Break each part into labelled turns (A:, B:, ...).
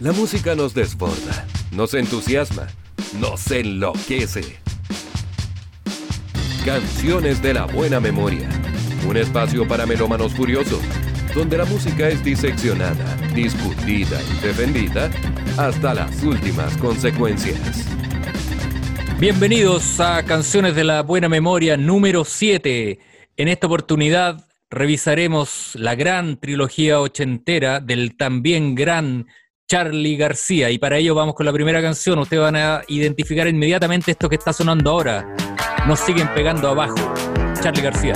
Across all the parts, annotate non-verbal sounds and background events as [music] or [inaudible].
A: La música nos desborda, nos entusiasma, nos enloquece. Canciones de la buena memoria. Un espacio para melómanos furiosos, donde la música es diseccionada, discutida y defendida hasta las últimas consecuencias.
B: Bienvenidos a Canciones de la Buena Memoria número 7. En esta oportunidad revisaremos la gran trilogía ochentera del también gran Charlie García. Y para ello vamos con la primera canción. Ustedes van a identificar inmediatamente esto que está sonando ahora. Nos siguen pegando abajo. Charlie García.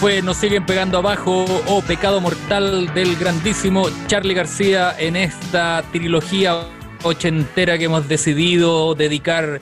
B: Fue Nos siguen pegando abajo o Pecado Mortal del grandísimo Charlie García en esta trilogía ochentera que hemos decidido dedicar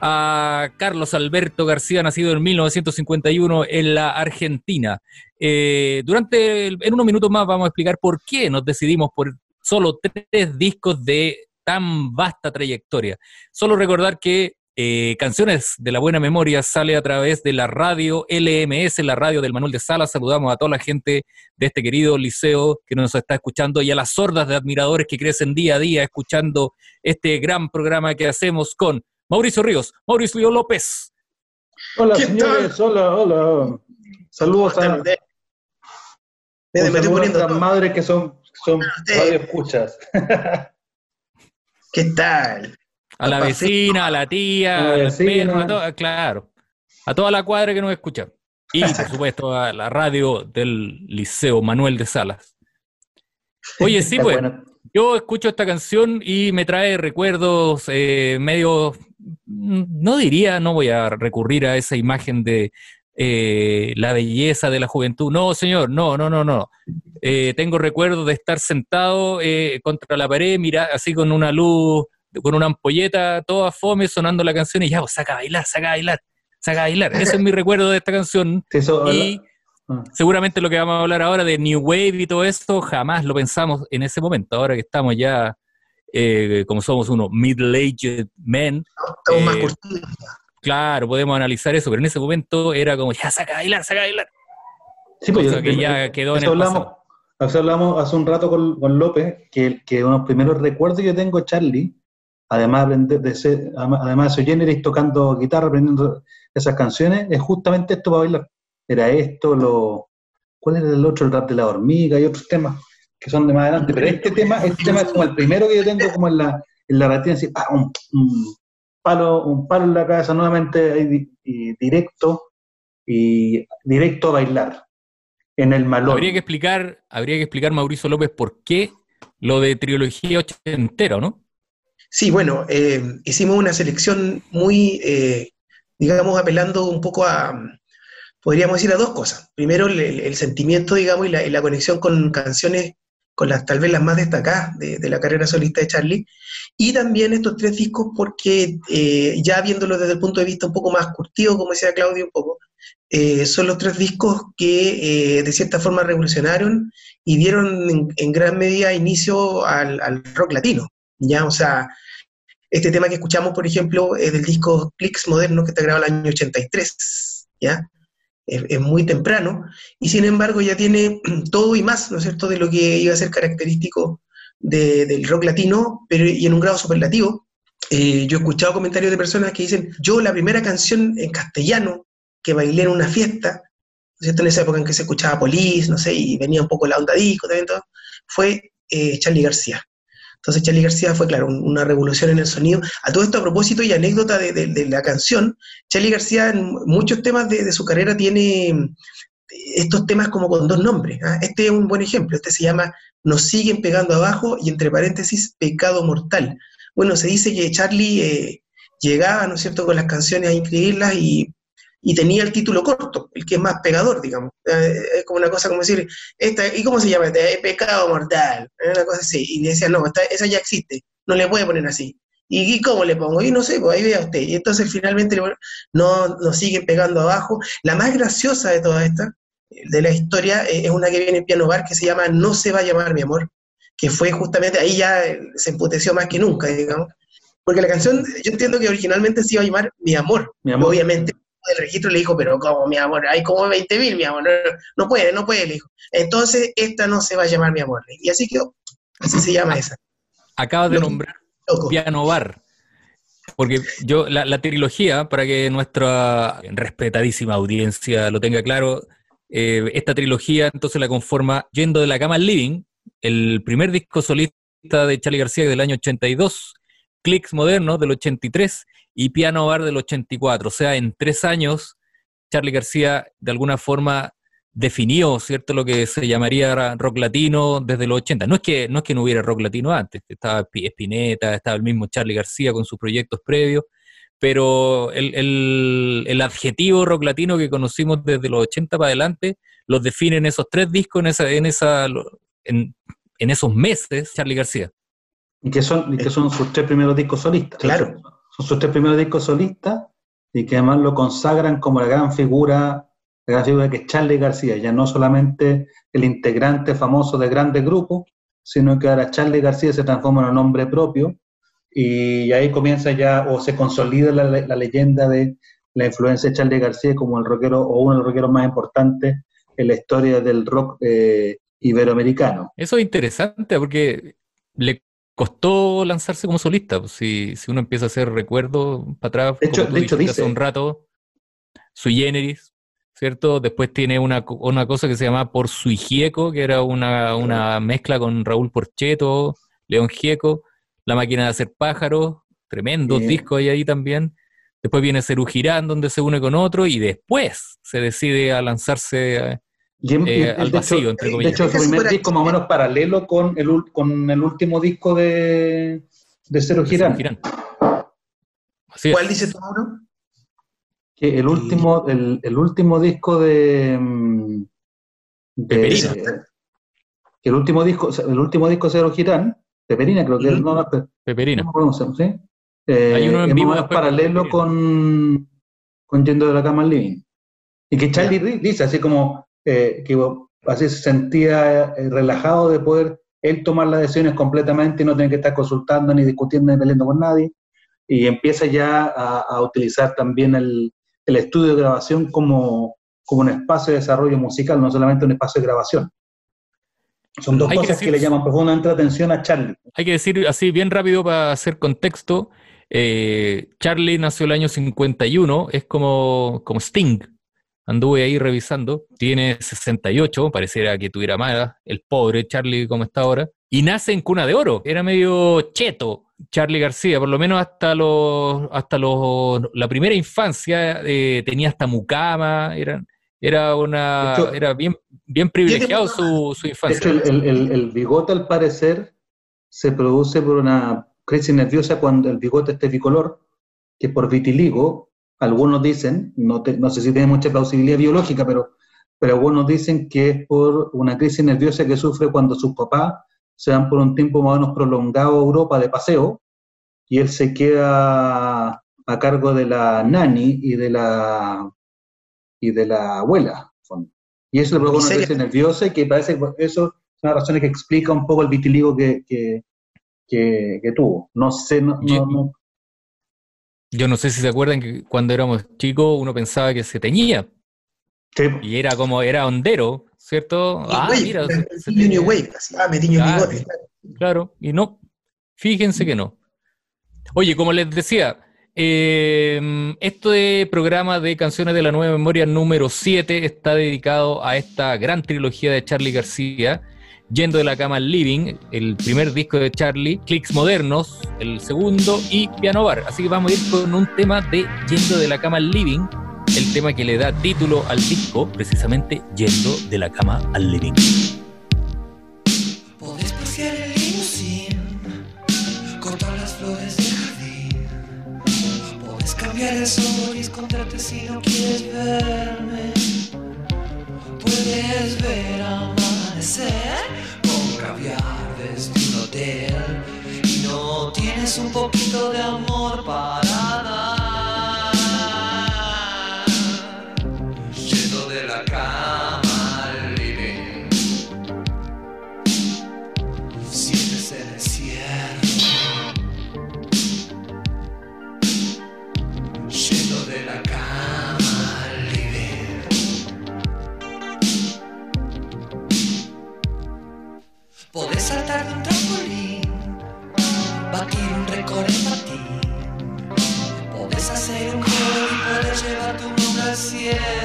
B: a Carlos Alberto García, nacido en 1951 en la Argentina. Eh, durante, en unos minutos más vamos a explicar por qué nos decidimos por solo tres discos de tan vasta trayectoria. Solo recordar que eh, Canciones de la Buena Memoria sale a través de la radio LMS, la radio del Manuel de Sala. Saludamos a toda la gente de este querido liceo que nos está escuchando y a las sordas de admiradores que crecen día a día escuchando este gran programa que hacemos con Mauricio Ríos, Mauricio López.
C: Hola señores, hola, hola. Saludos a, me, madre que son, son radio escuchas. [laughs]
D: ¿Qué tal?
B: A la [laughs] vecina, a la tía, a perro, claro. A toda la cuadra que nos escucha. Y, por supuesto, a la radio del Liceo Manuel de Salas. Oye, sí, [laughs] pues, yo escucho esta canción y me trae recuerdos eh, medio, no diría, no voy a recurrir a esa imagen de eh, la belleza de la juventud. No, señor, no, no, no, no. Eh, tengo recuerdos de estar sentado contra la pared, mira, así con una luz con una ampolleta toda fome sonando la canción y ya, pues, saca a bailar, saca a bailar, saca a bailar. Ese es mi [laughs] recuerdo de esta canción. y ah. seguramente lo que vamos a hablar ahora de New Wave y todo esto, jamás lo pensamos en ese momento. Ahora que estamos ya, eh, como somos unos middle-aged men. Estamos más eh, Claro, podemos analizar eso, pero en ese momento era como, ya, saca a bailar, saca a bailar. Sí, pues que ya quedó en el
C: hablamos, hablamos hace un rato con, con López, que, que uno de los primeros recuerdos que yo tengo Charlie, además de, de ser, además de ser tocando guitarra, aprendiendo esas canciones, es justamente esto para bailar. Era esto, lo, ¿cuál era el otro? El rap de la hormiga y otros temas que son de más adelante. Pero este tema, este tema es como el primero que yo tengo como en la, en la retina, así, un, palo, un palo en la cabeza nuevamente y directo y directo a bailar en el malón.
B: Habría que explicar, habría que explicar Mauricio López por qué lo de trilogía ochentera, ¿no?
D: Sí, bueno, eh, hicimos una selección muy, eh, digamos, apelando un poco a, podríamos decir, a dos cosas. Primero, el, sentimiento, digamos, y la, conexión con canciones, con las tal vez las más destacadas de, la carrera solista de Charlie, y también estos tres discos porque eh, ya viéndolo desde el punto de vista un poco más curtido, como decía Claudio un poco, eh, son los tres discos que eh, de cierta forma revolucionaron y dieron en, gran medida inicio al, rock latino. ¿Ya? O sea, este tema que escuchamos, por ejemplo, es del disco Clicks Moderno que está grabado el año 83, ¿ya? Es, muy temprano, y sin embargo ya tiene [clears throat] todo y más, ¿no es cierto?, de lo que iba a ser característico del rock latino, pero y en un grado superlativo. Eh, yo he escuchado comentarios de personas que dicen, yo la primera canción en castellano que bailé en una fiesta, ¿cierto? En esa época en que se escuchaba Police, no sé, y venía un poco la onda disco también, todo, fue eh, Charlie García. Entonces Charlie García fue, claro, una revolución en el sonido. A todo esto, a propósito y anécdota de, la canción, Charlie García en muchos temas de, su carrera tiene eh, estos temas como con dos nombres. ¿ah? Este es un buen ejemplo, este se llama Nos siguen pegando abajo y entre paréntesis, Pecado Mortal. Bueno, se dice que Charlie eh, llegaba, ¿no es cierto?, con las canciones a inscribirlas y y tenía el título corto, el que es más pegador, digamos. Eh, es como una cosa como decir, esta, ¿y cómo se llama? Este? Pecado mortal, una cosa así. Y decía, no, esa ya existe, no le puede poner así. ¿Y, cómo le pongo? Y no sé, pues ahí vea usted. Y entonces finalmente no nos sigue pegando abajo. La más graciosa de toda esta, de la historia, eh, es una que viene en Piano Bar que se llama No se va a llamar mi amor, que fue justamente, ahí ya se emputeció más que nunca, digamos. Porque la canción, yo entiendo que originalmente se iba a llamar Mi Amor, mi amor. obviamente del registro le dijo, pero como mi amor, hay como 20 mil, mi amor, no, puede, no puede, le dijo. Entonces, esta no se va a llamar mi amor. Y así quedó, así se llama esa.
B: Acabas de nombrar Piano Bar. Porque yo, la, trilogía, para que nuestra respetadísima audiencia lo tenga claro, eh, esta trilogía entonces la conforma Yendo de la cama al living, el primer disco solista de Charlie García del año 82, Clicks Modernos del 83 y Piano Bar del 84. O sea, en tres años, Charlie García de alguna forma definió, ¿cierto?, lo que se llamaría rock latino desde los 80. No es que no, es que no hubiera rock latino antes, estaba Spinetta, estaba el mismo Charlie García con sus proyectos previos, pero el, adjetivo rock latino que conocimos desde los 80 para adelante los define en esos tres discos, en, esa, en, esa, en, en esos meses, Charlie García.
C: Y que son, y que son sus tres primeros discos solistas.
D: Claro
C: son sus tres primeros discos solistas y que además lo consagran como la gran figura, la gran figura que es Charlie García, ya no solamente el integrante famoso de grandes grupos, sino que ahora Charlie García se transforma en un nombre propio y ahí comienza ya o se consolida la, leyenda de la influencia de Charlie García como el rockero o uno de los rockeros más importantes en la historia del rock eh, iberoamericano.
B: Eso es interesante porque le costó lanzarse como solista. Pues, si, si uno empieza a hacer recuerdos para atrás,
C: de hecho, de hecho dice,
B: hace un rato, sui generis, ¿cierto? Después tiene una, una cosa que se llama Por sui Gieco, que era una, una mezcla con Raúl Porcheto, León Gieco, La máquina de hacer pájaros, tremendos discos hay ahí también. Después viene Cerú Girán, donde se une con otro, y después se decide a lanzarse
C: eh, al vacío, entre comillas. De hecho, su primer disco más o menos paralelo con el, con el último disco de, de Cero Girán.
D: ¿Cuál dice tu Mauro?
C: Que el último, el, el, último disco de,
B: mm, de Peperina.
C: que el último disco, el último disco de Cero Girán, Peperina creo que es, no,
B: Peperina.
C: No, ¿sí? Eh, Hay uno en vivo paralelo con, con Yendo de la Cama al Living. Y que Charlie dice así como eh, que así se sentía eh, relajado de poder él tomar las decisiones completamente y no tener que estar consultando ni discutiendo ni peleando con nadie. Y empieza ya a, utilizar también el, estudio de grabación como como un espacio de desarrollo musical, no solamente un espacio de grabación. Son dos cosas que, le llaman profundamente la atención a Charlie.
B: Hay que decir así, bien rápido para hacer contexto, eh, Charlie nació el año 51, es como, como Sting. Anduve ahí revisando, tiene 68, pareciera que tuviera más, el pobre Charlie como está ahora, y nace en cuna de oro, era medio cheto Charlie García, por lo menos hasta los, hasta los, la primera infancia eh, tenía hasta mucama, eran era una era bien, bien privilegiado su, su, infancia.
C: De hecho, el, el, el, bigote, al parecer, se produce por una crisis nerviosa cuando el bigote esté bicolor, que por vitiligo, algunos dicen, no, no sé si tiene mucha plausibilidad biológica, pero, pero algunos dicen que es por una crisis nerviosa que sufre cuando sus papás se van por un tiempo más o menos prolongado a Europa de paseo, y él se queda a cargo de la nani y de la y de la abuela. Y eso le provoca una crisis nerviosa y que parece que eso es una razón que explica un poco el vitiligo que, que, que, tuvo. No sé, no, yo,
B: yo, no sé si se acuerdan que cuando éramos chicos uno pensaba que se teñía. Y era como, era hondero, ¿cierto?
D: ah, mira. ah, me tiño claro, bigote.
B: Claro, y no, fíjense que no. Oye, como les decía, eh, este programa de Canciones de la Nueva Memoria número 7 está dedicado a esta gran trilogía de Charlie García, Yendo de la cama al living, el primer disco de Charlie, Clicks Modernos, el segundo y Piano Bar. Así que vamos a ir con un tema de Yendo de la cama al living, el tema que le da título al disco, precisamente Yendo de la cama al living.
E: cambiar el contrate si no quieres verme. Puedes ver con caviar desde un hotel y no tienes un poquito de amor para dar. Saltar de un trampolín, batir un récord en patín. Podés hacer un gol y poder llevar tu nombre al cielo.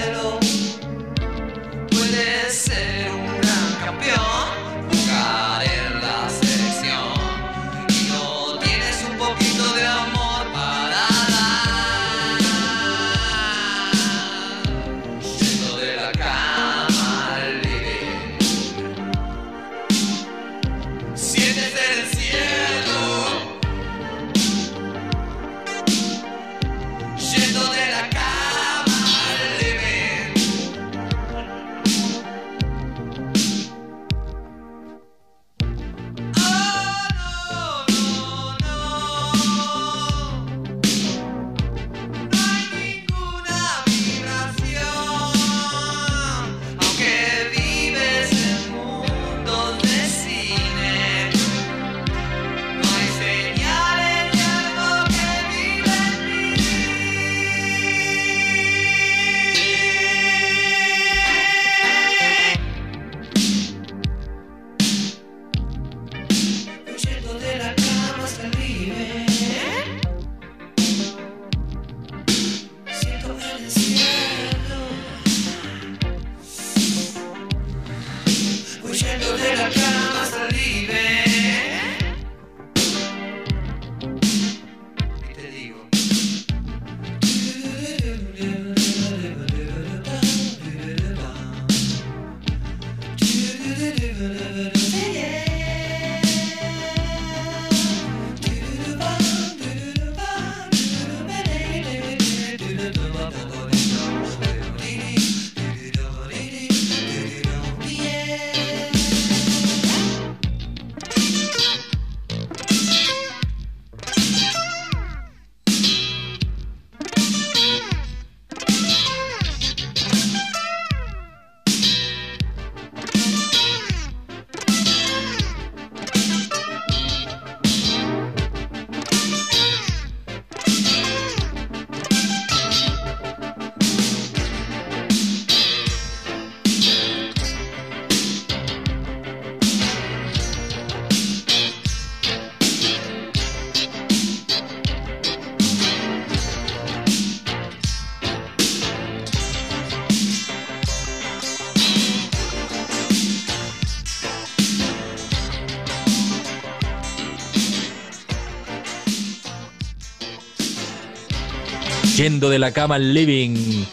B: De la cama al living.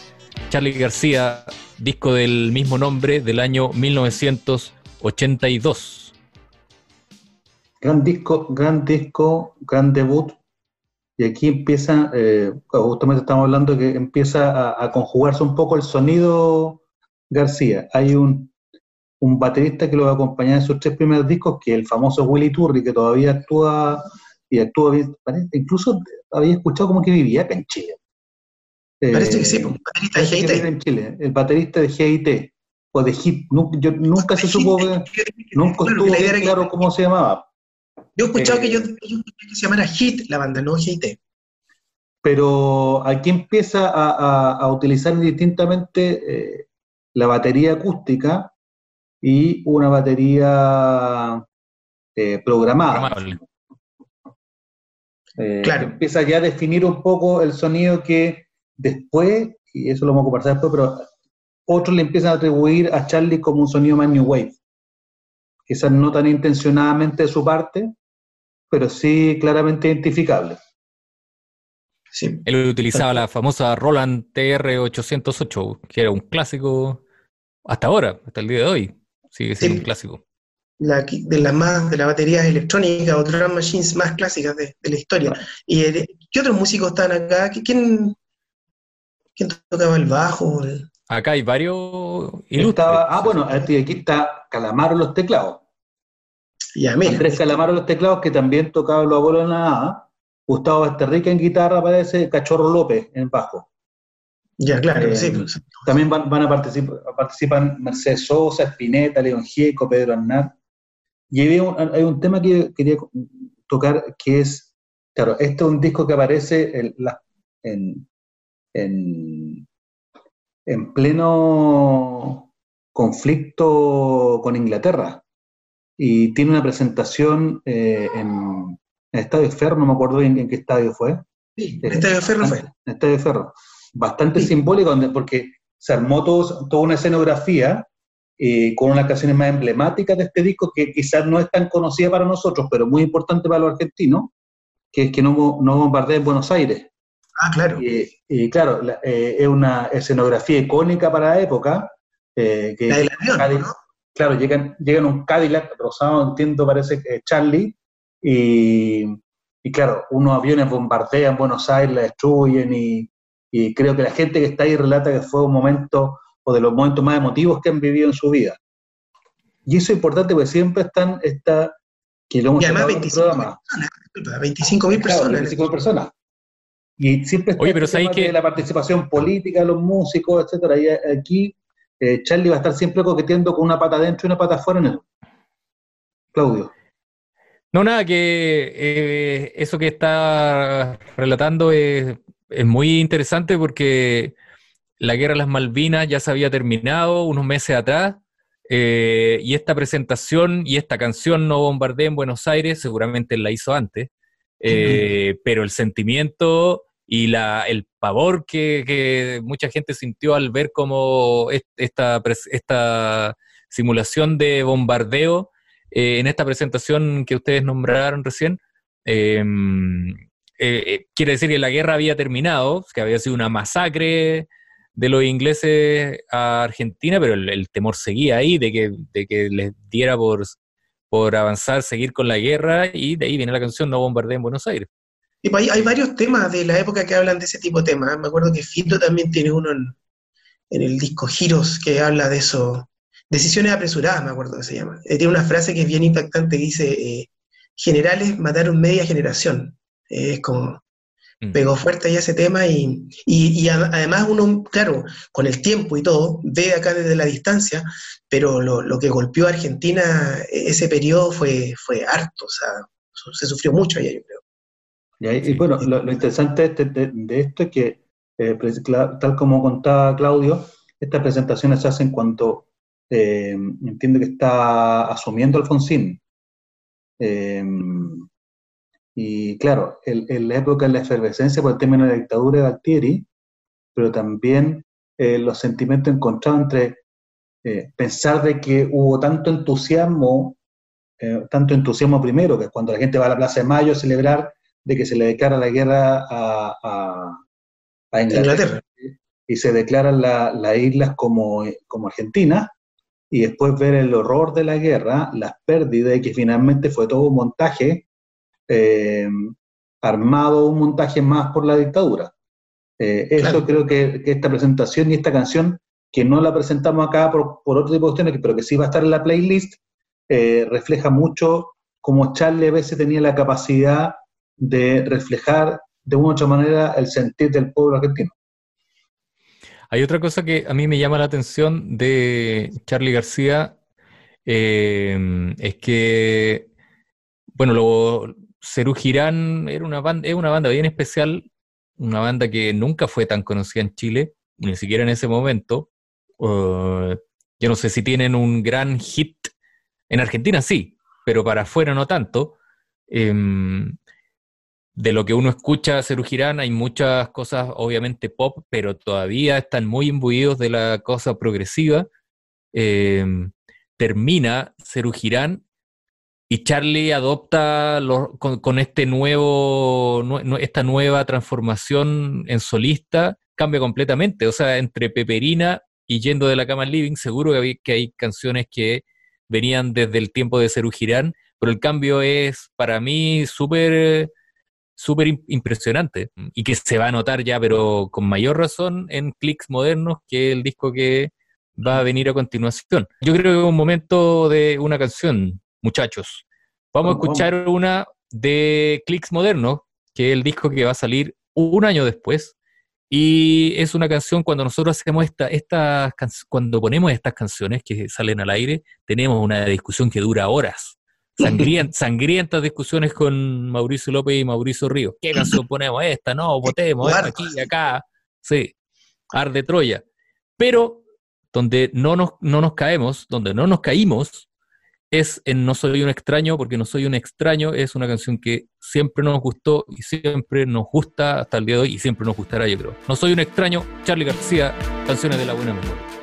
B: Charlie García, disco del mismo nombre del año 1982.
C: Gran disco, gran disco, gran debut. Y aquí empieza, eh, justamente estamos hablando que empieza a, conjugarse un poco el sonido García. Hay un, un baterista que lo va a acompañar en sus tres primeros discos, que el famoso Willy Turri, que todavía actúa y actúa bien. Incluso había escuchado como que vivía acá en Chile.
D: Parece que sí, eh, pues, baterista de GIT.
C: En Chile, el baterista de GIT o de HIT. Yo nunca se supo, nunca estuvo claro cómo se llamaba.
D: Yo he escuchado eh, que, yo, que se llamara HIT la banda, no GIT.
C: Pero aquí empieza a, utilizar distintamente eh, la batería acústica y una batería programada. claro. Empieza ya a definir un poco el sonido que Después, y eso lo vamos a conversar después, pero otros le empiezan a atribuir a Charlie como un sonido más New Wave. Quizás no tan intencionadamente de su parte, pero sí claramente identificable.
B: Sí. Él utilizaba la famosa Roland TR-808, que era un clásico hasta ahora, hasta el día de hoy. Sigue siendo un clásico.
D: de las más de las baterías electrónicas o drum machines más clásicas de, la historia. ¿Y eh, qué otros músicos están acá? ¿Quién, ¿Quién tocaba el bajo?
B: Acá hay varios
C: ah, bueno, aquí está Calamaro los teclados.
D: Ya, mira.
C: Andrés Calamaro los teclados, que también tocaba los abuelos en la nada. Gustavo Esterrique en guitarra, parece, Cachorro López en bajo.
D: Ya, claro, eh, sí. Pues.
C: También van, a participar participan Mercedes Sosa, Espineta, León Gieco, Pedro Arnaz. Y hay un, tema que quería tocar que es, claro, este es un disco que aparece en, en, pleno conflicto con Inglaterra y tiene una presentación eh, en, el Estadio Ferro, no me acuerdo en, en qué estadio fue.
D: Sí, el Estadio Ferro fue.
C: El Estadio Ferro. Bastante simbólico porque se armó toda una escenografía eh, con unas canciones más emblemáticas de este disco que quizás no es tan conocida para nosotros, pero muy importante para los argentinos, que es que no, no bombardea en Buenos Aires.
D: Ah, claro.
C: Y, claro, eh, es una escenografía icónica para la época.
D: Eh, que la del avión, ¿no?
C: Claro, llegan, llegan un Cadillac rosado, entiendo, parece que es Charlie, y, claro, unos aviones bombardean Buenos Aires, la destruyen, y, creo que la gente que está ahí relata que fue un momento, o de los momentos más emotivos que han vivido en su vida. Y eso es importante porque siempre están, esta,
D: que lo hemos y además 25 mil personas, 25 mil personas.
C: 25 personas. Y siempre está
B: Oye, pero
C: el
B: que...
C: de la participación política de los músicos, etcétera. Y aquí eh, Charlie va a estar siempre coqueteando con una pata adentro y una pata afuera en el. Claudio.
B: No, nada, que eh, eso que está relatando es, muy interesante porque la guerra de las Malvinas ya se había terminado unos meses atrás eh, y esta presentación y esta canción No Bombardé en Buenos Aires seguramente la hizo antes, pero el sentimiento y la, el pavor que, mucha gente sintió al ver cómo esta, simulación de bombardeo eh, en esta presentación que ustedes nombraron recién, em, eh, eh, quiere decir que la guerra había terminado, que había sido una masacre de los ingleses a Argentina, pero el, temor seguía ahí de que, de que les diera por, por avanzar, seguir con la guerra, y de ahí viene la canción No bombardeen en Buenos Aires.
D: Y hay, hay, varios temas de la época que hablan de ese tipo de temas. Me acuerdo que Fito también tiene uno en, el disco Giros que habla de eso. Decisiones apresuradas, me acuerdo que se llama. Eh, tiene una frase que es bien impactante dice, eh, generales mataron media generación. Eh, es como, mm. pegó fuerte ya ese tema y, y, además uno, claro, con el tiempo y todo, ve acá desde la distancia, pero lo, lo que golpeó a Argentina e, ese periodo fue, fue harto, o sea, se sufrió mucho allá, yo creo.
C: Y, bueno, lo, interesante de, esto es que, eh, tal como contaba Claudio, estas presentaciones se hacen cuando eh, entiendo que está asumiendo Alfonsín. Eh, y claro, en la época de la efervescencia por el término de la dictadura de Altieri, pero también los sentimientos encontrados entre pensar de que hubo tanto entusiasmo, tanto entusiasmo primero, que cuando la gente va a la Plaza de Mayo a celebrar de que se le declara la guerra a, a Inglaterra, y se declaran las islas como, como Argentina, y después ver el horror de la guerra, las pérdidas, y que finalmente fue todo un montaje eh, armado, un montaje más por la dictadura. Eh, eso creo que, esta presentación y esta canción, que no la presentamos acá por, por otro tipo de cuestiones, pero que sí va a estar en la playlist, eh, refleja mucho cómo Charlie a veces tenía la capacidad de reflejar de una u otra manera el sentir del pueblo argentino.
B: Hay otra cosa que a mí me llama la atención de Charlie García, eh, es que, bueno, lo, Cerú Girán era una banda, es una banda bien especial, una banda que nunca fue tan conocida en Chile, ni siquiera en ese momento. Uh, yo no sé si tienen un gran hit. En Argentina sí, pero para afuera no tanto. Em, de lo que uno escucha a hay muchas cosas obviamente pop, pero todavía están muy imbuidos de la cosa progresiva. Em, termina Cerú Girán y Charlie adopta con, este nuevo, esta nueva transformación en solista, cambia completamente. O sea, entre Peperina y Yendo de la Cama Living, seguro que hay, que hay canciones que venían desde el tiempo de Cerú Girán, pero el cambio es para mí súper súper impresionante y que se va a notar ya, pero con mayor razón en clics modernos que el disco que va a venir a continuación. Yo creo que es un momento de una canción, muchachos. Vamos a escuchar una de Clicks Modernos, que es el disco que va a salir un año después. Y es una canción cuando nosotros hacemos esta, estas cuando ponemos estas canciones que salen al aire, tenemos una discusión que dura horas. Sangrientas discusiones con Mauricio López y Mauricio Ríos. ¿Qué canción ponemos? Esta, no, votemos, aquí y acá. Sí, arde Troya. Pero donde no nos, no nos caemos, donde no nos caímos, es en No Soy un extraño, porque No Soy un extraño es una canción que siempre nos gustó y siempre nos gusta hasta el día de hoy y siempre nos gustará, yo creo. No Soy un extraño, Charlie García, canciones de la buena memoria.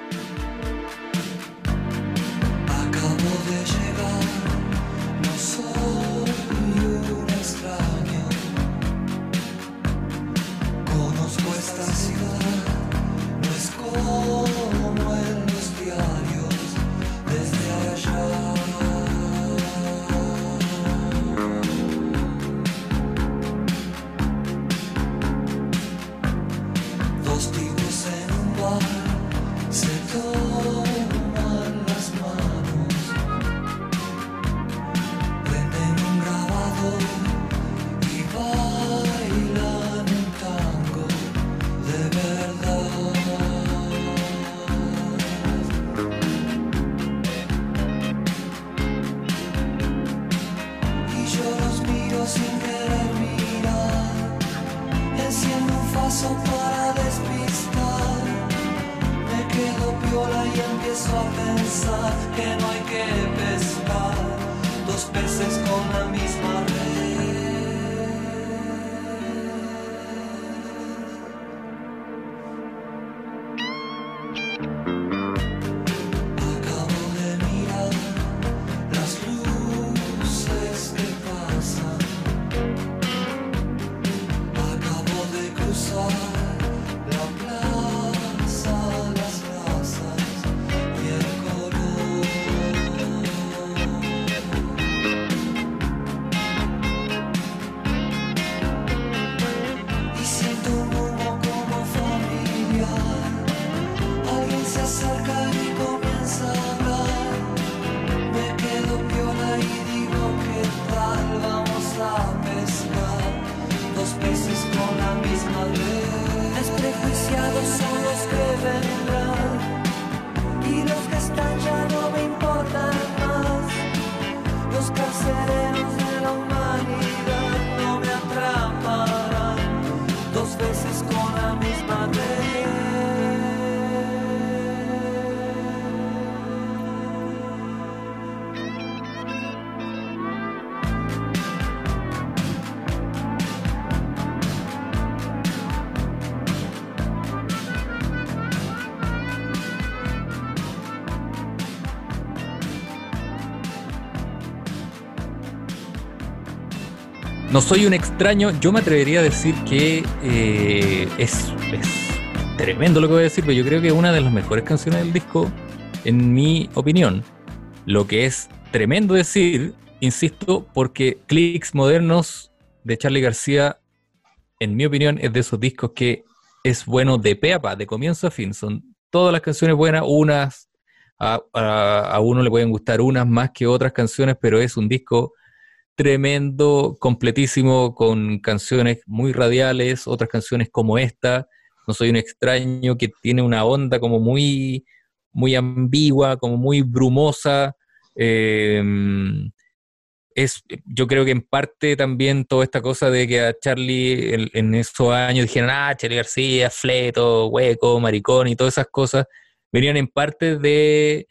B: No soy un extraño, yo me atrevería a decir que eh, es es tremendo lo que voy a decir, pero yo creo que es una de las mejores canciones del disco, en mi opinión. Lo que es tremendo decir, insisto, porque Clicks Modernos de Charlie García, en mi opinión, es de esos discos que es bueno de pe a pa, de comienzo a fin. Son todas las canciones buenas, unas a, a, uno le pueden gustar unas más que otras canciones, pero es un disco tremendo, completísimo, con canciones muy radiales, otras canciones como esta, No soy un extraño, que tiene una onda como muy, muy ambigua, como muy brumosa. Em, es, yo creo que en parte también toda esta cosa de que a Charlie en, esos años dijeron, ah, Charlie García, fleto, hueco, maricón y todas esas cosas, venían en parte de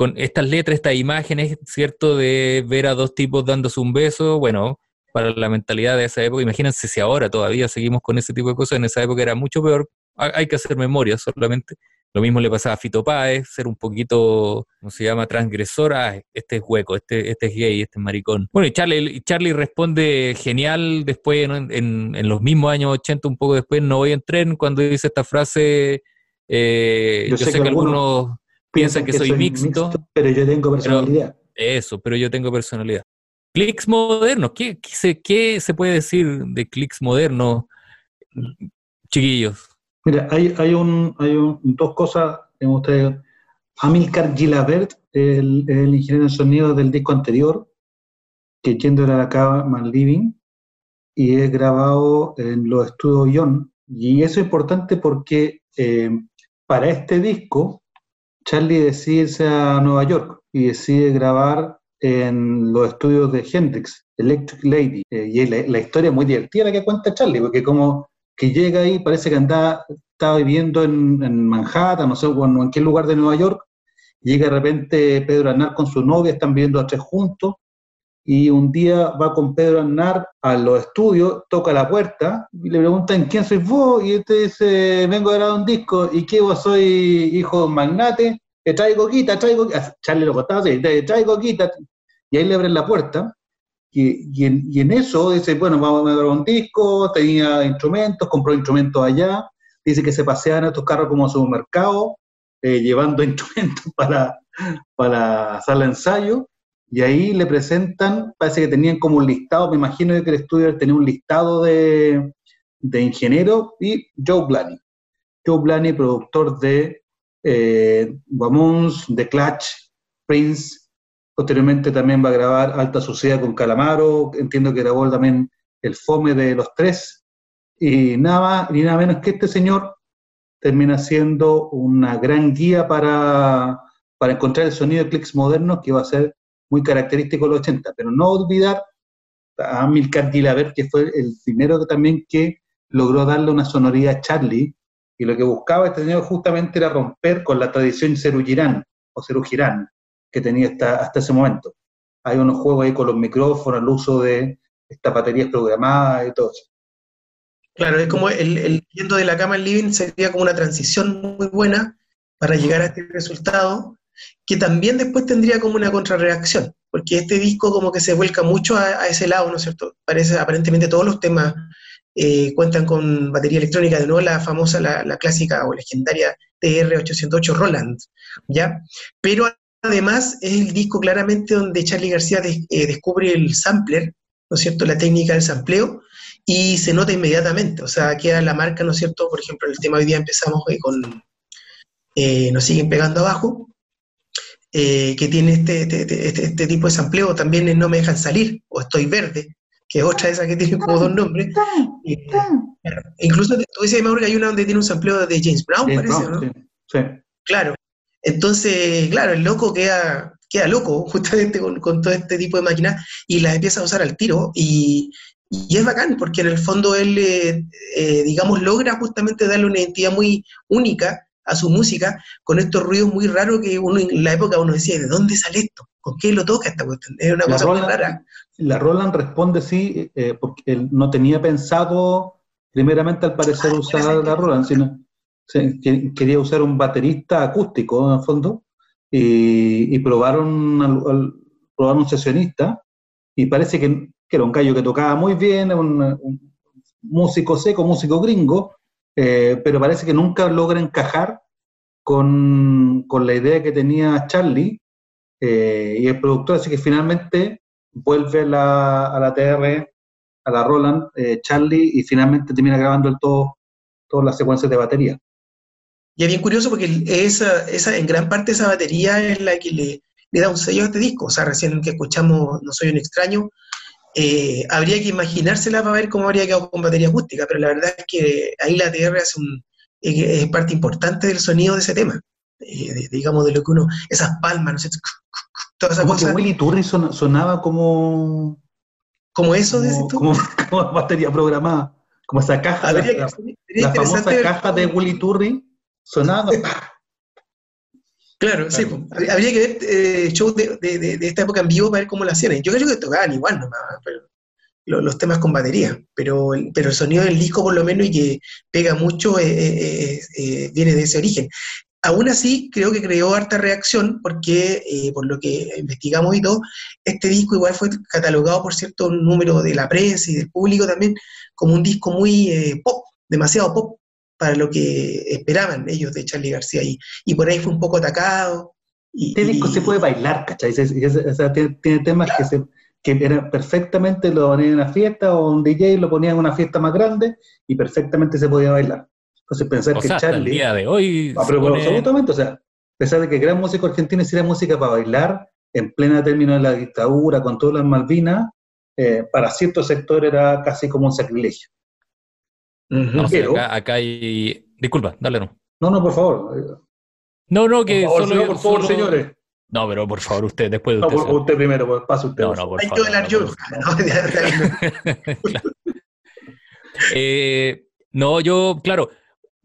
B: con estas letras, estas imágenes, ¿cierto? De ver a dos tipos dándose un beso, bueno, para la mentalidad de esa época, imagínense si ahora todavía seguimos con ese tipo de cosas, en esa época era mucho peor, hay que hacer memoria solamente. Lo mismo le pasaba a Fito Páez, ser un poquito, ¿cómo se llama?, transgresor, ah, este es hueco, este, este es gay, este es maricón. Bueno, y Charlie, Charlie responde genial después, en, en, los mismos años 80, un poco después, no voy en tren, cuando dice esta frase, eh, yo, sé, que, algunos piensan que, soy, mixto,
C: pero yo tengo personalidad.
B: eso, pero yo tengo personalidad. Clics modernos, ¿qué, se, ¿qué se puede decir de clics modernos, chiquillos?
C: Mira, hay, hay, un, hay dos cosas que gustaría. Amilcar Gilabert, el, el ingeniero de sonido del disco anterior, que yendo era acá Man Living, y es grabado en los estudios Ion. Y eso es importante porque eh, para este disco Charlie decide irse a Nueva York y decide grabar en los estudios de Hendrix, Electric Lady. Eh, y la, historia es muy divertida la que cuenta Charlie, porque como que llega ahí, parece que andaba, estaba viviendo en, Manhattan, no sé, en qué lugar de Nueva York, llega de repente Pedro Aznar con su novia, están viviendo a tres juntos, y un día va con Pedro Aznar a los estudios, toca la puerta y le preguntan quién sois vos y este dice, vengo a grabar un disco. Y que vos soy hijo de un magnate, te traigo quita, traigo ah, Charlie lo contaba así, te traigo quita y ahí le abren la puerta y, en, eso dice, bueno, vamos a grabar un disco, tenía instrumentos, compró instrumentos allá, dice que se paseaban estos carros como a supermercado, eh, llevando [laughs] instrumentos para, para sala de ensayo, y ahí le presentan, parece que tenían como un listado, me imagino que el estudio tenía un listado de, de ingenieros, y Joe Blaney. Joe Blaney, productor de eh, de Clutch, Prince, posteriormente también va a grabar Alta Sociedad con Calamaro, entiendo que grabó también el Fome de los tres, y nada más ni nada menos que este señor termina siendo una gran guía para, para encontrar el sonido de clicks modernos que va a ser muy característico de los 80, pero no olvidar a Milcar Gilaber, que fue el primero también que logró darle una sonoridad a Charlie, y lo que buscaba este señor justamente era romper con la tradición Cerugirán, o Cerugirán, que tenía hasta, hasta ese momento. Hay unos juegos ahí con los micrófonos, el uso de estas baterías programadas y todo eso.
D: Claro, es como el, el de la cama al living sería como una transición muy buena para llegar a este resultado, que también después tendría como una contrarreacción, porque este disco como que se vuelca mucho a, ese lado, ¿no es cierto? Parece, aparentemente todos los temas eh, cuentan con batería electrónica, de nuevo la famosa, la, la clásica o legendaria TR-808 Roland, ¿ya? Pero además es el disco claramente donde Charlie García eh, descubre el sampler, ¿no es cierto?, la técnica del sampleo, y se nota inmediatamente, o sea, queda la marca, ¿no es cierto?, por ejemplo, el tema hoy día empezamos con eh, Nos siguen pegando abajo, eh, que tiene este este, este, este, este, tipo de sampleo, también en No me dejan salir, o Estoy verde, que es otra de esas que tiene como dos nombres. incluso tú decías, Mauro, que hay una donde tiene un sampleo de James Brown, parece, ¿no? sí. Claro, entonces, claro, el loco queda, queda loco [laughs] justamente con, todo este tipo de máquinas y las empieza a usar al tiro y, es bacán porque en el fondo él, eh, eh, digamos, logra justamente darle una identidad muy única a su música con estos ruidos muy raros que uno en la época uno decía, ¿de dónde sale esto? ¿Con qué lo toca esta cuestión? Es una cosa muy rara.
C: La Roland responde sí, eh, porque él no tenía pensado primeramente al parecer ah, usar la Roland, sino quería usar un baterista acústico en el fondo y, probaron, al, probaron un sesionista y parece que, era un gallo que tocaba muy bien, un, músico seco, músico gringo, eh, pero parece que nunca logra encajar con, la idea que tenía Charlie eh, y el productor, así que finalmente vuelve a la TR, a la Roland, eh, Charlie, y finalmente termina grabando el todo, todas las secuencias de batería.
D: Y es bien curioso porque esa, esa, en gran parte esa batería es la que le, le da un sello a este disco. O sea, recién que escuchamos No Soy un extraño, eh, habría que imaginársela para ver cómo habría quedado con batería acústica, pero la verdad es que ahí la TR es, un, es parte importante del sonido de ese tema. Eh, digamos, de lo que uno, esas palmas, no sé,
C: todas esas cosas. Willy Turri sonaba como.
D: ¿Como eso,
C: como, [laughs] como, batería programada. Como esa caja, la, la, famosa caja de Willy Turri sonaba. [laughs]
D: Claro, sí, habría que ver eh, shows de, esta época en vivo para ver cómo lo hacían. Yo creo que tocaban igual nomás, pero, los, temas con batería, pero, pero el sonido del disco por lo menos y que pega mucho eh, eh, eh, viene de ese origen. Aún así, creo que creó harta reacción porque, por lo que investigamos y todo, este disco igual fue catalogado por cierto número de la prensa y del público también como un disco muy pop, demasiado pop para lo que esperaban ellos de Charlie García y, y por ahí fue un poco atacado.
C: Y, este disco se puede bailar, ¿cachai? tiene, temas que, se, que era, perfectamente lo ponían en una fiesta o un DJ lo ponía en una fiesta más grande y perfectamente se podía bailar. Entonces pensar que Charlie... el
B: día de hoy...
C: Ah, pero, absolutamente, o sea, pensar de que gran músico argentino hiciera música para bailar en plena término de la dictadura, con todas las Malvinas, eh, para ciertos sectores era casi como un sacrilegio
B: acá, hay. Disculpa, dale no.
C: No, no, por favor.
B: No, no, que
C: por favor, por favor, señores.
B: No, pero por favor, usted, después de usted.
C: No, por, usted primero, pues, pase usted.
B: No, no, por favor. [laughs] [laughs] eh, no, yo, claro,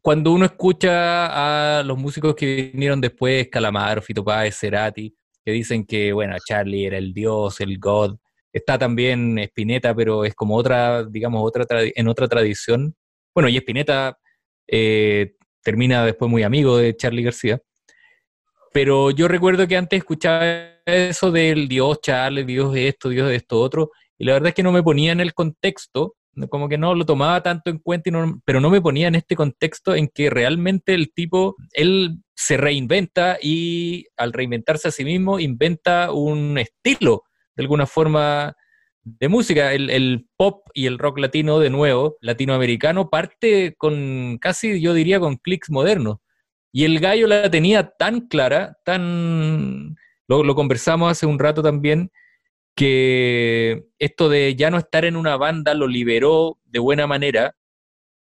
B: cuando uno escucha a los músicos que vinieron después, Calamaro, Fito Páez, Cerati, que dicen que, bueno, Charlie era el dios, el god, está también Spinetta, pero es como otra, digamos, otra en otra tradición, bueno, y Spinetta eh, termina después muy amigo de Charlie García. Pero yo recuerdo que antes escuchaba eso del Dios Charlie, Dios de esto, Dios de esto, otro, y la verdad es que no me ponía en el contexto, como que no lo tomaba tanto en cuenta, pero no me ponía en este contexto en que realmente el tipo, él se reinventa y al reinventarse a sí mismo inventa un estilo, de alguna forma, de música. El, pop y el rock latino, de nuevo, latinoamericano, parte con casi, yo diría, con clics modernos. Y el gallo la tenía tan clara, tan... Lo, conversamos hace un rato también, que esto de ya no estar en una banda lo liberó de buena manera,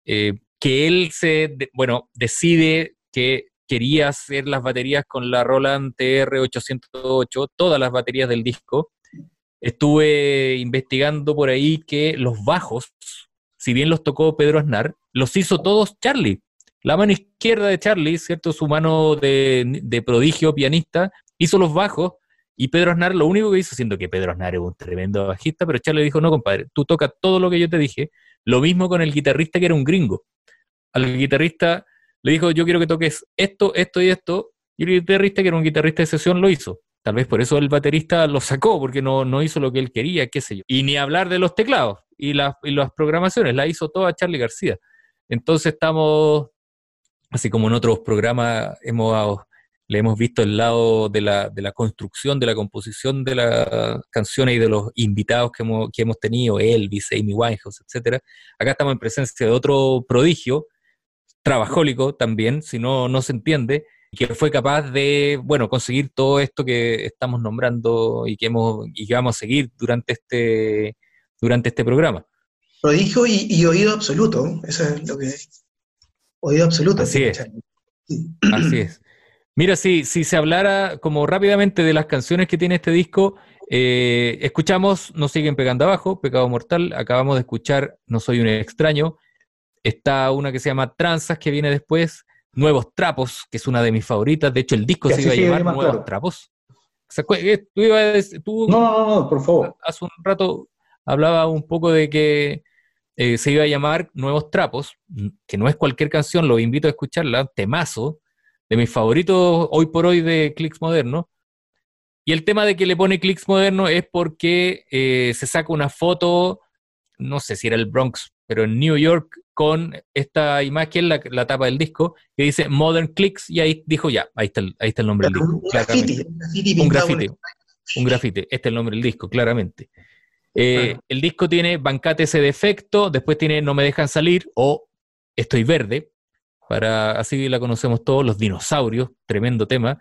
B: eh, que él se, bueno, decide que quería hacer las baterías con la Roland TR-808, todas las baterías del disco, estuve investigando por ahí que los bajos, si bien los tocó Pedro Aznar, los hizo todos Charlie. La mano izquierda de Charlie, ¿cierto? Su mano de, prodigio pianista, hizo los bajos y Pedro Aznar lo único que hizo, siendo que Pedro Aznar es un tremendo bajista, pero Charlie dijo, no, compadre, tú tocas todo lo que yo te dije. Lo mismo con el guitarrista que era un gringo. Al guitarrista le dijo, yo quiero que toques esto, esto y esto, y el guitarrista, que era un guitarrista de sesión, lo hizo. Tal vez por eso el baterista lo sacó, porque no, no hizo lo que él quería, qué sé yo. Y ni hablar de los teclados y, las programaciones, la hizo toda Charlie García. Entonces estamos, así como en otros programas hemos, le hemos visto el lado de la, de la construcción, de la composición de las canciones y de los invitados que hemos, que hemos tenido, Elvis, Amy Winehouse, etc. Acá estamos en presencia de otro prodigio, trabajólico también, si no, no se entiende, que fue capaz de, bueno, conseguir todo esto que estamos nombrando y que, hemos, y que vamos a seguir durante este, durante este programa.
D: Prodigio y, y oído absoluto, eso es lo que... Oído absoluto.
B: Así es. Así es. Mira, si, si se hablara como rápidamente de las canciones que tiene este disco, eh, escuchamos Nos siguen pegando abajo, Pecado Mortal, acabamos de escuchar No soy un extraño, está una que se llama Tranzas que viene después, Nuevos Trapos, que es una de mis favoritas. De hecho, el disco se iba a llamar Nuevos Trapos. ¿Tú,
C: no, no, no, por favor.
B: Hace un rato hablaba un poco de que eh, se iba a llamar Nuevos Trapos, que no es cualquier canción, lo invito a escucharla, temazo, de mis favoritos hoy por hoy de Clicks Moderno. Y el tema de que le pone Clicks Moderno es porque eh, se saca una foto, no sé si era el Bronx
E: pero en New York con esta imagen, la, la tapa del disco, que dice Modern Clicks, y ahí dijo ya, ahí está el, ahí está el nombre del disco.
D: Un graffiti,
E: un graffiti, un graffiti, este es el nombre del disco, claramente. Eh, el disco tiene Bancate ese defecto, después tiene No me dejan salir o Estoy verde, para así la conocemos todos, Los dinosaurios, tremendo tema.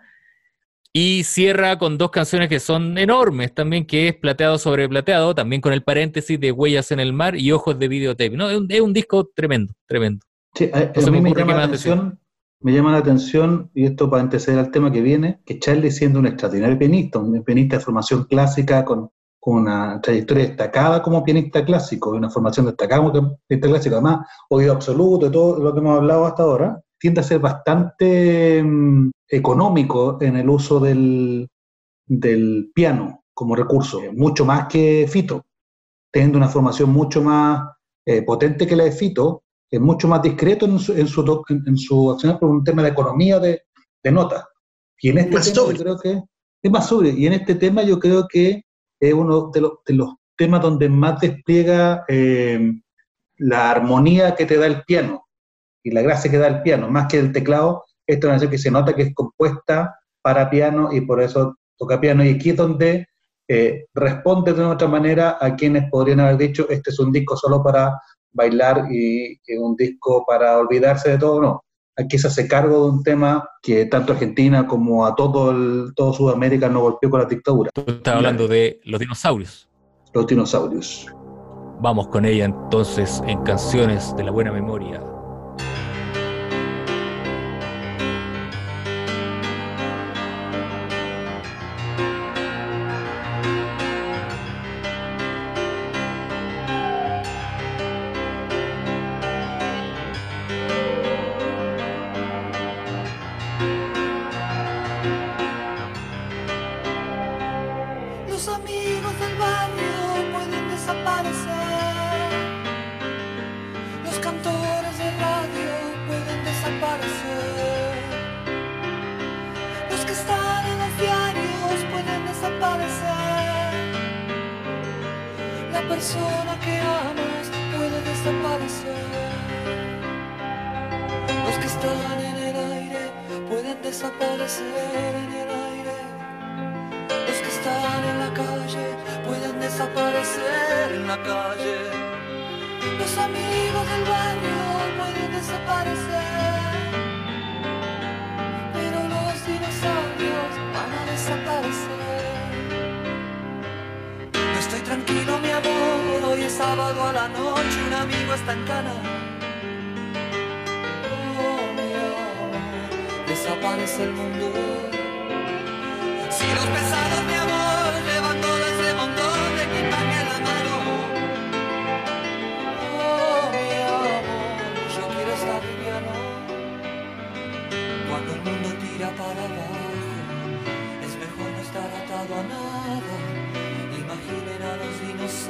E: Y cierra con dos canciones que son enormes también, que es Plateado sobre Plateado, también con el paréntesis de Huellas en el Mar y Ojos de Videotape. No, es un, disco tremendo, tremendo.
C: Sí, a, mí me llama, la atención, me llama la atención, y esto para anteceder al tema que viene, que Charlie siendo un extraordinario pianista, un pianista de formación clásica con, una trayectoria destacada como pianista clásico, una formación destacada como pianista clásico, además, oído absoluto, y todo lo que hemos hablado hasta ahora, tiende a ser bastante mm, económico en el uso del, piano como recurso, mucho más que Fito, teniendo una formación mucho más eh, potente que la de Fito, es mucho más discreto en su, en su, en, su acción por un tema de economía de, de notas. Y en este tema yo creo que es más sobre, y en este tema yo creo que es uno de los, de los temas donde más despliega eh, la armonía que te da el piano y la gracia que da el piano, más que el teclado, esta es una canción que se nota que es compuesta para piano y por eso toca piano. Y aquí es donde eh, responde de otra manera a quienes podrían haber dicho, este es un disco solo para bailar y, un disco para olvidarse de todo, no. Aquí se hace cargo de un tema que tanto Argentina como a todo, el, todo Sudamérica no golpeó con la dictadura.
E: Tú estás hablando de los dinosaurios.
C: Los dinosaurios.
E: Vamos con ella entonces en Canciones de la Buena Memoria. persona que amas puede desaparecer. Los que están en el aire pueden desaparecer en el aire. Los que están en la calle pueden desaparecer en la calle. Los amigos del barrio pueden desaparecer. Pero los dinosaurios van a desaparecer. Tranquilo mi amor, hoy es sábado a la noche, un amigo está en cana. Oh, mi amor, desaparece el mundo. Si los pesados, mi amor, llevan todo
B: ese
E: montón de equipaje la mano. Oh, mi amor, yo quiero estar liviano. Cuando el mundo tira para abajo, es mejor no estar atado a nada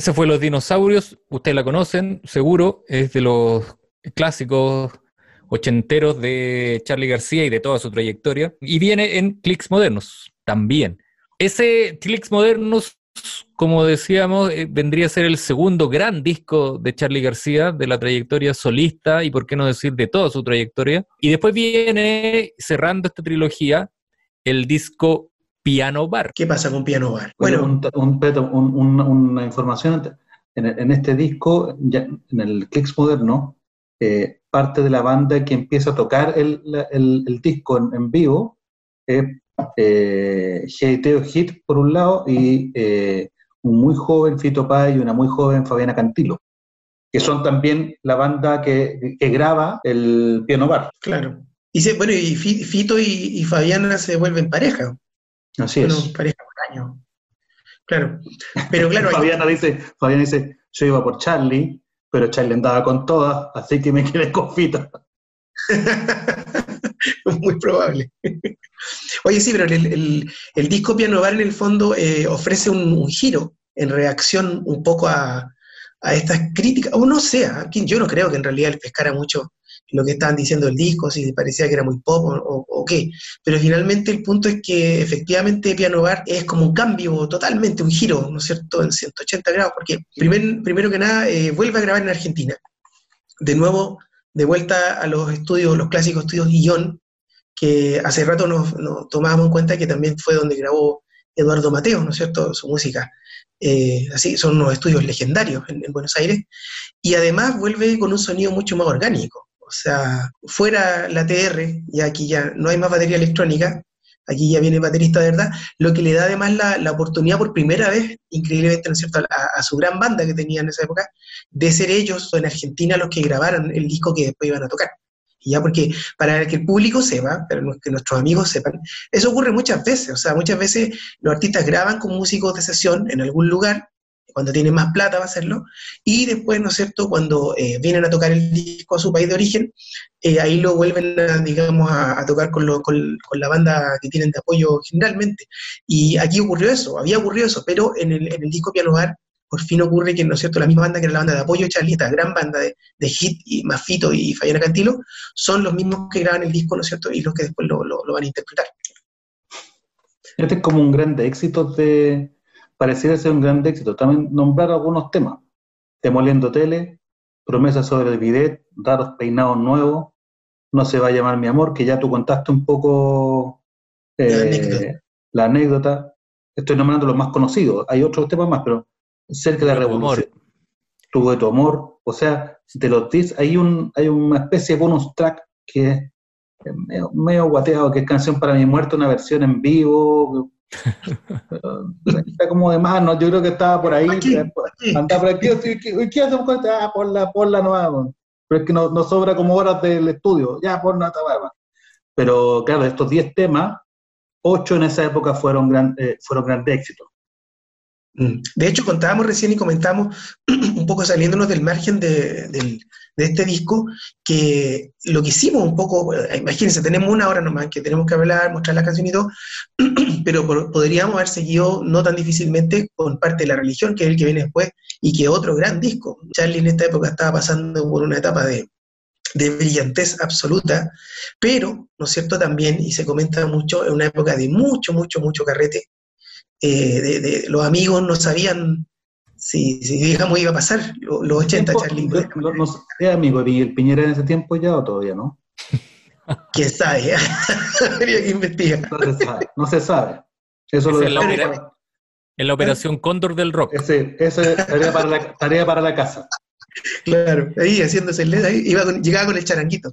B: Ese fue Los Dinosaurios, ustedes la conocen, seguro, es de los clásicos ochenteros de Charlie García y de toda su trayectoria, y viene en Clicks Modernos también. Ese Clicks Modernos, como decíamos, eh, vendría a ser el segundo gran disco de Charlie García, de la trayectoria solista y por qué no decir de toda su trayectoria. Y después viene, cerrando esta trilogía, el disco Piano Bar.
D: ¿Qué pasa con Piano Bar?
C: Bueno, una información. En, este disco, en el Clicks Moderno, eh, parte de la banda que empieza a tocar el, disco en, vivo es eh, Hit por un lado y eh, un muy joven Fito Pay y una muy joven Fabiana Cantilo, que son también la banda que, graba el piano bar.
D: Claro. Y bueno, y Fito y, Fabiana se vuelven pareja.
C: Así es.
D: pareja por año. Claro. Pero claro. [laughs]
C: Fabiana, dice, Fabiana dice, yo iba por Charlie, pero Charlie andaba con todas, así que me quedé con Fito. [laughs]
D: Muy probable. Oye, sí, pero el, disco Piano Bar en el fondo eh, ofrece un, giro en reacción un poco a, estas críticas, o no sé, yo no creo que en realidad él pescara mucho lo que estaban diciendo el disco, si parecía que era muy pop o, qué, pero finalmente el punto es que efectivamente Piano Bar es como un cambio totalmente, un giro, ¿no es cierto?, en 180 grados, porque primero que nada eh, vuelve a grabar en Argentina, de nuevo de vuelta a los estudios, los clásicos estudios Guillón, que hace rato nos, tomábamos en cuenta que también fue donde grabó Eduardo Mateo, ¿no es cierto?, su música. Eh, así, son unos estudios legendarios en, Buenos Aires, y además vuelve con un sonido mucho más orgánico. O sea, fuera la TR, y aquí ya no hay más batería electrónica, aquí ya viene baterista de verdad, lo que le da además la, oportunidad por primera vez, increíblemente, ¿no es cierto?, a, su gran banda que tenía en esa época, de ser ellos en Argentina los que grabaron el disco que después iban a tocar. Y ya porque para que el público sepa, para que nuestros amigos sepan, eso ocurre muchas veces, o sea, muchas veces los artistas graban con músicos de sesión en algún lugar, cuando tienen más plata va a hacerlo, y después, ¿no es cierto?, cuando eh, vienen a tocar el disco a su país de origen, eh, ahí lo vuelven, digamos, a, tocar con, la banda que tienen de apoyo generalmente. Y aquí ocurrió eso, había ocurrido eso, pero en el, disco Piano por fin ocurre que, ¿no es cierto?, la misma banda que era la banda de apoyo, Charlie, esta gran banda de, hit, y Mafito y Fayana Cantilo, son los mismos que graban el disco, ¿no es cierto?, y los que después lo, lo van a interpretar.
C: Este es como un gran éxito de, pareciera ser un gran éxito. También nombrar algunos temas. Demoliendo tele, promesas sobre el bidet, raros peinados nuevos, no se va a llamar mi amor, que ya tú contaste un poco eh, la, anécdota. Estoy nombrando los más conocidos. Hay otros temas más, pero cerca de la revolución. Tuvo de tu amor. O sea, de los 10 hay, un, hay una especie de bonus track que es medio, medio guateado, que es Canción para mi muerte, una versión en vivo, está como de más, ¿no? yo creo que estaba por ahí. Andaba por aquí, ¿qué hacemos con? Ah, por la, por la nueva. Pero es que nos no sobra como horas del estudio, ya por nada Pero claro, estos 10 temas, 8 en esa época fueron, gran, eh, fueron grandes éxitos.
D: Mm. De hecho, contábamos recién y comentamos, [clears throat] un poco saliéndonos del margen de, este disco, que lo que hicimos un poco, eh, imagínense, tenemos una hora nomás que tenemos que hablar, mostrar la canción y todo, [clears throat] pero podríamos haber seguido no tan difícilmente con parte de la religión, que es el que viene después, y que otro gran disco. Charlie en esta época estaba pasando por una etapa de, de brillantez absoluta, pero, ¿no es cierto?, también, y se comenta mucho, en una época de mucho, mucho, mucho carrete, eh, de, los amigos no sabían si, si digamos iba a pasar los 80, Charlie.
C: No, no, amigo de Piñera en ese tiempo ya o todavía no? [laughs]
D: ¿Quién sabe? [laughs] Habría que investigar.
C: No se sabe. No se sabe. Eso lo
B: en, la en la operación Cóndor del Rock.
C: Ese, esa es tarea para, la, tarea para la casa.
D: Claro, ahí haciéndose el ahí, iba llegaba con el charanguito.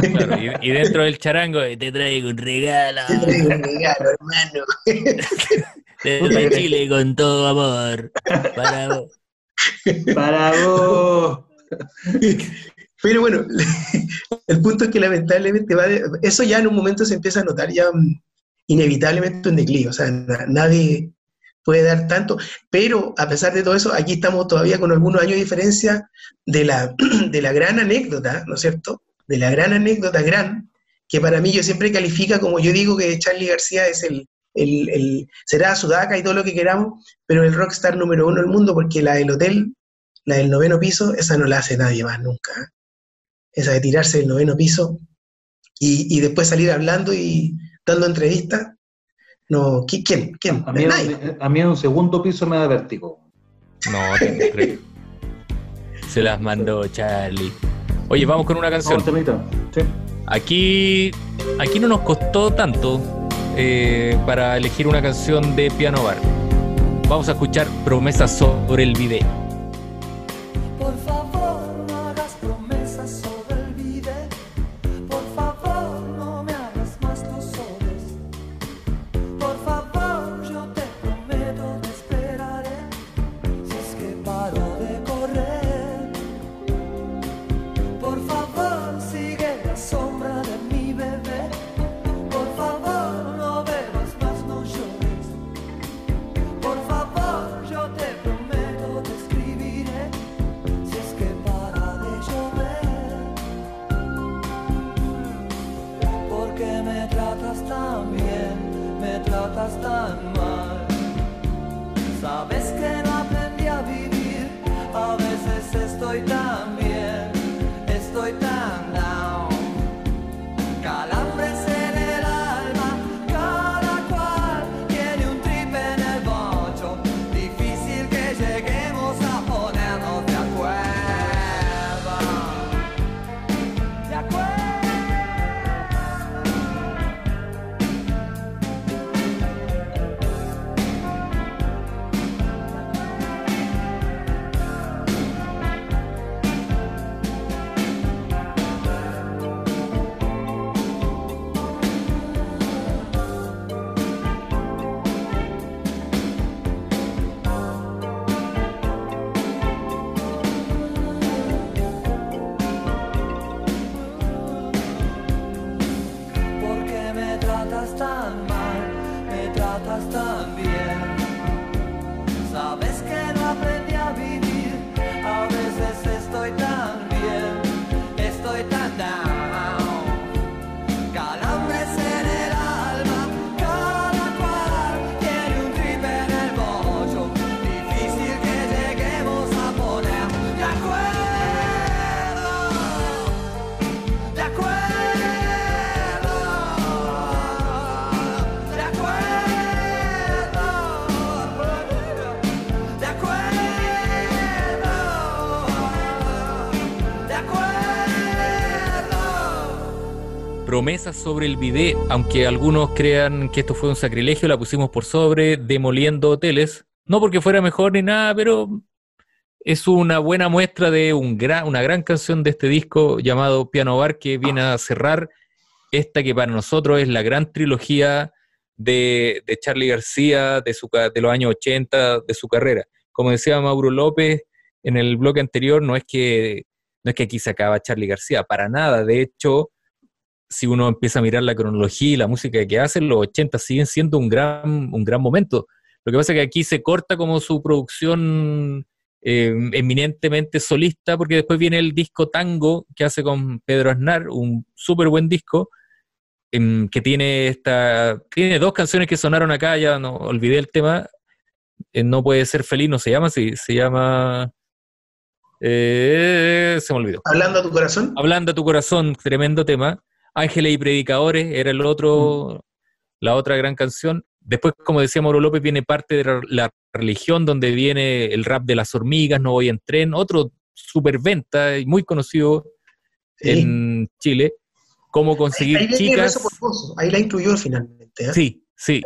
B: Claro, y, dentro del charango te traigo un regalo. Te traigo un regalo, hermano. [laughs] De Chile con todo amor. Para vos. [laughs]
C: Para vos.
D: Pero bueno, [laughs] el punto es que lamentablemente va eso ya en un momento se empieza a notar ya mm, inevitablemente un declive. O sea, nadie puede dar tanto, pero a pesar de todo eso, aquí estamos todavía con algunos años de diferencia de la, [clears throat] de la gran anécdota, ¿no es cierto? De la gran anécdota gran, que para mí yo siempre califica como yo digo que Charlie García es el, el, será Sudaca y todo lo que queramos, pero el rockstar número uno del mundo, porque la del hotel, la del noveno piso, esa no la hace nadie más nunca. ¿eh? Esa de tirarse del noveno piso y, y después salir hablando y dando entrevistas. No, ¿quién? ¿Quién?
C: A mí, a mí en un segundo piso me da vértigo.
B: No, te creo. Se las mandó Charlie. Oye, vamos con una canción. Aquí, aquí no nos costó tanto eh, para elegir una canción de Piano Bar. Vamos a escuchar Promesas sobre el video. Promesas sobre el bidet, aunque algunos crean que esto fue un sacrilegio, la pusimos por sobre, demoliendo hoteles. No porque fuera mejor ni nada, pero es una buena muestra de una gran canción de este disco llamado Piano Bar que viene a cerrar esta que para nosotros es la gran trilogía de, de Charlie García de, su, los años 80 de su carrera. Como decía Mauro López en el bloque anterior, no es que, no es que aquí se acaba Charlie García, para nada. De hecho, si uno empieza a mirar la cronología y la música que hacen, los 80 siguen siendo un gran, un gran momento. Lo que pasa es que aquí se corta como su producción eh, eminentemente solista, porque después viene el disco Tango que hace con Pedro Aznar, un súper buen disco, em, que tiene esta tiene dos canciones que sonaron acá, ya no olvidé el tema, eh, No puede ser feliz, no se llama, sí, se llama... Eh, se me olvidó.
D: Hablando a tu corazón.
B: Hablando a tu corazón, tremendo tema. Ángeles y Predicadores era el otro, mm. la otra gran canción. Después, como decía Mauro López, viene parte de la religión, donde viene el rap de las hormigas, No voy en tren, otro superventa y muy conocido en Chile. Cómo conseguir chicas.
D: Ahí la incluyó finalmente. ¿eh?
B: Sí, sí.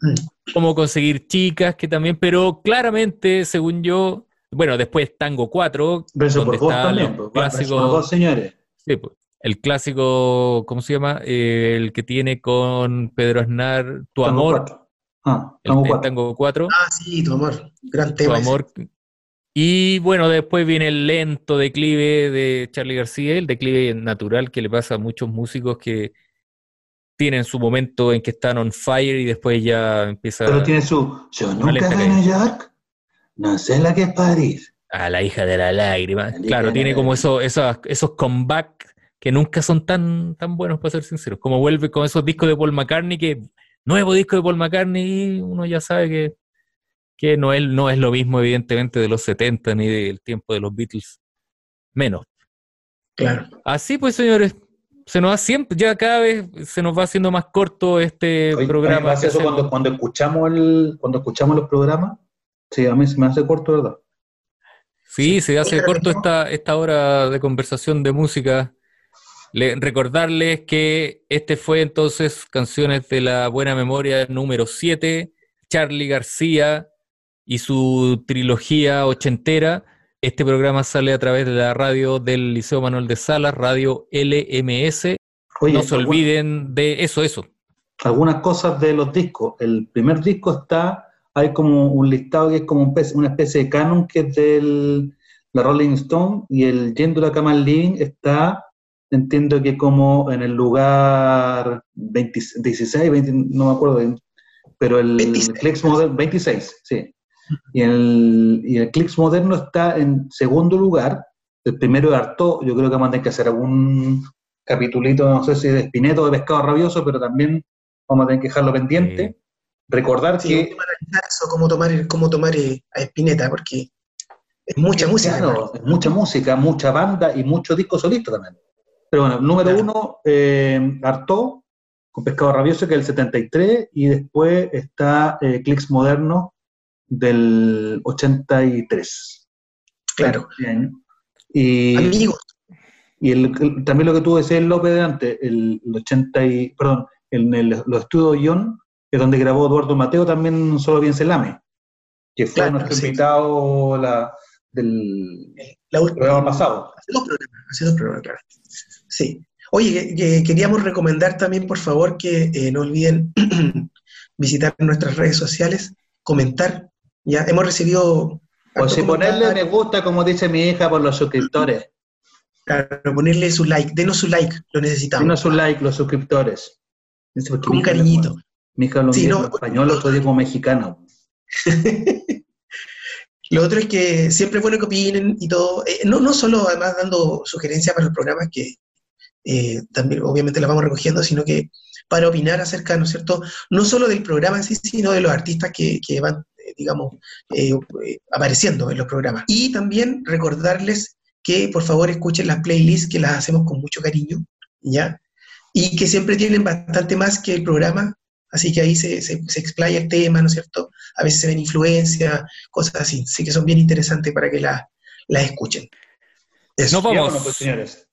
B: Mm. Cómo conseguir chicas, que también, pero claramente, según yo, bueno, después Tango 4,
C: Beso donde por está también, clásico, señores.
B: Sí, pues el clásico, ¿cómo se llama? Eh, el que tiene con Pedro Aznar, Tu Amor. Ah, Tango 4.
D: Ah, sí, Tu Amor. Gran tema.
B: Tu Amor. Y bueno, después viene el lento declive de Charlie García, el declive natural que le pasa a muchos músicos que tienen su momento en que están on fire y después ya empieza...
C: Pero tiene su... Yo nunca de New York, no sé la que es París.
B: A la hija de la lágrima. claro, tiene como eso, esos, esos comeback que nunca son tan, tan buenos, para ser sinceros. Como vuelve con esos discos de Paul McCartney que nuevo disco de Paul McCartney y uno ya sabe que, que no, es, no es lo mismo, evidentemente, de los 70 ni del tiempo de los Beatles. Menos.
D: Claro.
B: Así pues, señores, se nos va siempre, ya cada vez se nos va haciendo más corto este programa.
C: eso cuando, cuando, escuchamos el, cuando escuchamos los programas, sí, a mí se me hace corto, ¿verdad?
B: Sí, se hace corto esta, esta hora de conversación de música. Recordarles que este fue entonces Canciones de la Buena Memoria número 7, Charlie García y su trilogía ochentera. Este programa sale a través de la radio del Liceo Manuel de Salas, radio LMS. no se olviden de eso, eso.
C: Algunas cosas de los discos. El primer disco está hay como un listado que es como una especie de canon que es de la Rolling Stone y el Yendo la cama al living está, entiendo que como en el lugar 16, 20, no me acuerdo, pero el, 26. Clicks moderno, 26, sí. Y el, y el Clicks moderno está en segundo lugar. El primero de Arto, yo creo que vamos a tener que hacer algún capitulito, no sé si de Espineto o de Pescado Rabioso, pero también vamos a tener que dejarlo pendiente. Recordar que...
D: Cómo tomar, cómo tomar eh, a Espineta, porque es mucha música.
C: es mucha música, mucha banda y mucho disco solista también. Pero bueno, número uno, eh, con Pescado Rabioso, que es el 73, y después está eh, Clicks Moderno del 83.
D: Claro.
C: Y, Amigos. Y el, también lo que tú decías, López, de antes, el, 80 y, perdón, en el, los estudios Ion, que es donde grabó Eduardo Mateo también Solo Bien Selame, que fue nuestro invitado la, del la programa pasado.
D: Hace dos programas, hace dos programas, claro. Sí. Oye, queríamos recomendar también, por favor, que eh, no olviden [clears throat] visitar nuestras redes sociales, comentar. Ya hemos recibido.
C: O si ponerle me gusta, como dice mi hija, por los suscriptores.
D: Claro, ponerle su like, denos su like, lo necesitamos.
C: Denos su like, los suscriptores.
D: Un cariñito.
C: Mi hija lo sí, no, español, otro día como mexicano. [laughs]
D: lo otro es que siempre es bueno que opinen y todo, eh, no, no solo además dando sugerencias para los programas, que eh, también obviamente las vamos recogiendo, sino que para opinar acerca, ¿no es cierto?, no solo del programa en sí, sino de los artistas que, que van, eh, digamos, apareciendo en los programas. Y también recordarles que por favor escuchen las playlists que las hacemos con mucho cariño, ¿ya? Y que siempre tienen bastante más que el programa, Así que ahí se, se, explaya el tema, ¿no es cierto? A veces se ven influencias, cosas así. Así que son bien interesantes para que las la escuchen.
B: Nos vamos. Pues, señores.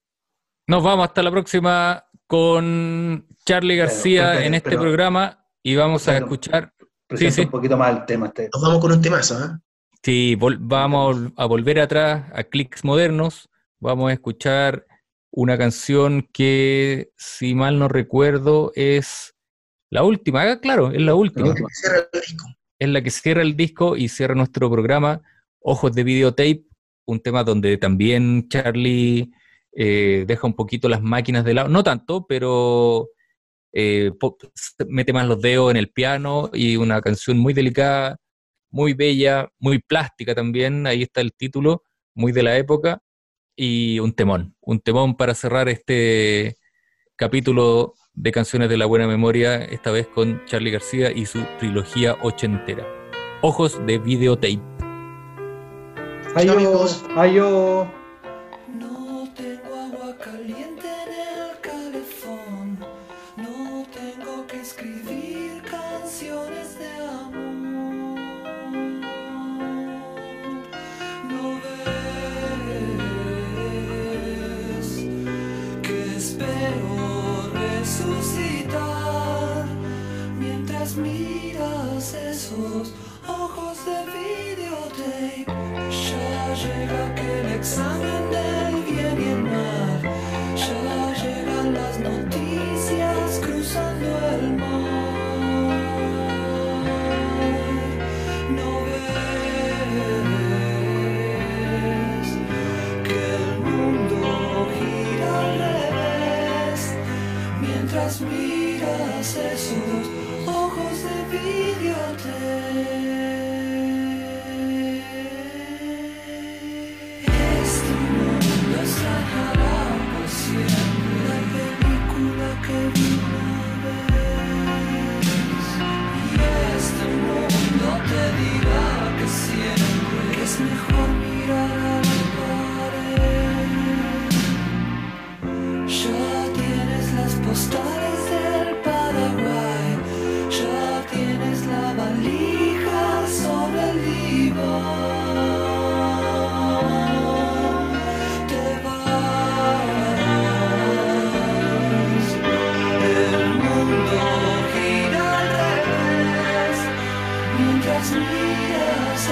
B: Nos vamos hasta la próxima con Charlie García en este programa y vamos a escuchar.
C: Sí, sí. un poquito más el tema. Este.
D: Nos vamos con un temazo, ¿eh?
B: Sí, vamos a volver atrás a clics modernos. Vamos a escuchar una canción que, si mal no recuerdo, es la última, ah, claro, es la última. La que cierra el disco. Es la que cierra el disco y cierra nuestro programa Ojos de Videotape, un tema donde también Charlie eh, deja un poquito las máquinas de lado, no tanto, pero eh, mete más los dedos en el piano y una canción muy delicada, muy bella, muy plástica también, ahí está el título, muy de la época, y un temón, un temón para cerrar este capítulo de canciones de la buena memoria, esta vez con Charlie García y su trilogía ochentera. Ojos de videotape.
C: Adiós, adiós.
E: dias,